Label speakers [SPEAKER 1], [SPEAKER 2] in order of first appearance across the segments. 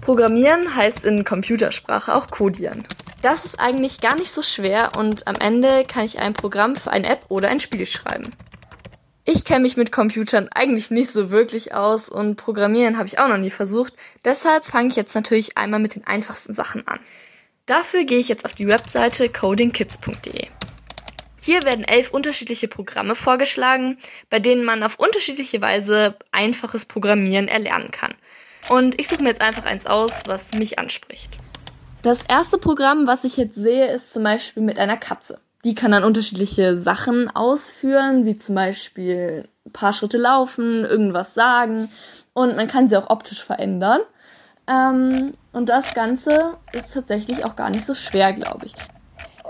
[SPEAKER 1] Programmieren heißt in Computersprache auch Codieren. Das ist eigentlich gar nicht so schwer und am Ende kann ich ein Programm für eine App oder ein Spiel schreiben. Ich kenne mich mit Computern eigentlich nicht so wirklich aus und Programmieren habe ich auch noch nie versucht. Deshalb fange ich jetzt natürlich einmal mit den einfachsten Sachen an. Dafür gehe ich jetzt auf die Webseite codingkids.de. Hier werden elf unterschiedliche Programme vorgeschlagen, bei denen man auf unterschiedliche Weise einfaches Programmieren erlernen kann. Und ich suche mir jetzt einfach eins aus, was mich anspricht. Das erste Programm, was ich jetzt sehe, ist zum Beispiel mit einer Katze. Die kann dann unterschiedliche Sachen ausführen, wie zum Beispiel ein paar Schritte laufen, irgendwas sagen und man kann sie auch optisch verändern. Ähm, und das Ganze ist tatsächlich auch gar nicht so schwer, glaube ich.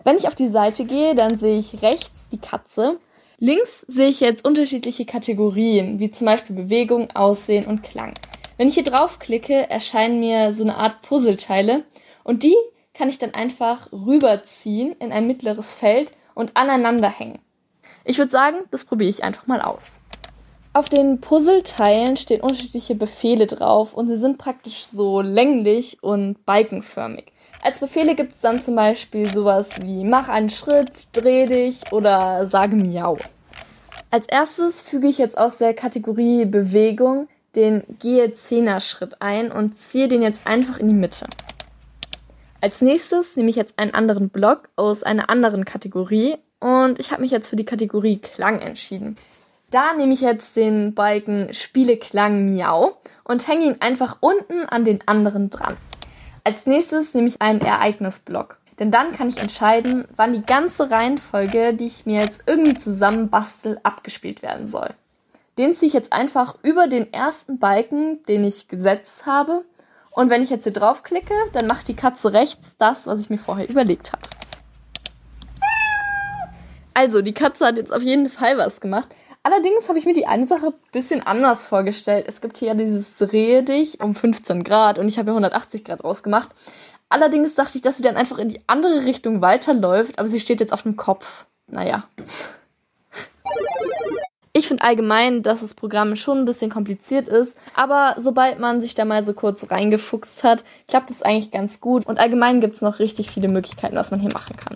[SPEAKER 1] Wenn ich auf die Seite gehe, dann sehe ich rechts die Katze. Links sehe ich jetzt unterschiedliche Kategorien, wie zum Beispiel Bewegung, Aussehen und Klang. Wenn ich hier draufklicke, erscheinen mir so eine Art Puzzleteile und die kann ich dann einfach rüberziehen in ein mittleres Feld und aneinander hängen. Ich würde sagen, das probiere ich einfach mal aus. Auf den Puzzleteilen stehen unterschiedliche Befehle drauf und sie sind praktisch so länglich und balkenförmig. Als Befehle gibt es dann zum Beispiel sowas wie mach einen Schritt, dreh dich oder sage miau. Als erstes füge ich jetzt aus der Kategorie Bewegung den gehe Zehner Schritt ein und ziehe den jetzt einfach in die Mitte. Als nächstes nehme ich jetzt einen anderen Block aus einer anderen Kategorie und ich habe mich jetzt für die Kategorie Klang entschieden. Da nehme ich jetzt den Balken Spiele Klang Miau und hänge ihn einfach unten an den anderen dran. Als nächstes nehme ich einen Ereignisblock, denn dann kann ich entscheiden, wann die ganze Reihenfolge, die ich mir jetzt irgendwie zusammenbastel, abgespielt werden soll. Den ziehe ich jetzt einfach über den ersten Balken, den ich gesetzt habe und wenn ich jetzt hier draufklicke, dann macht die Katze rechts das, was ich mir vorher überlegt habe. Also, die Katze hat jetzt auf jeden Fall was gemacht. Allerdings habe ich mir die eine Sache bisschen anders vorgestellt. Es gibt hier ja dieses Drehe dich um 15 Grad und ich habe ja 180 Grad rausgemacht. Allerdings dachte ich, dass sie dann einfach in die andere Richtung weiterläuft, aber sie steht jetzt auf dem Kopf. Naja. Ich finde allgemein, dass das Programm schon ein bisschen kompliziert ist, aber sobald man sich da mal so kurz reingefuchst hat, klappt es eigentlich ganz gut und allgemein gibt es noch richtig viele Möglichkeiten, was man hier machen kann.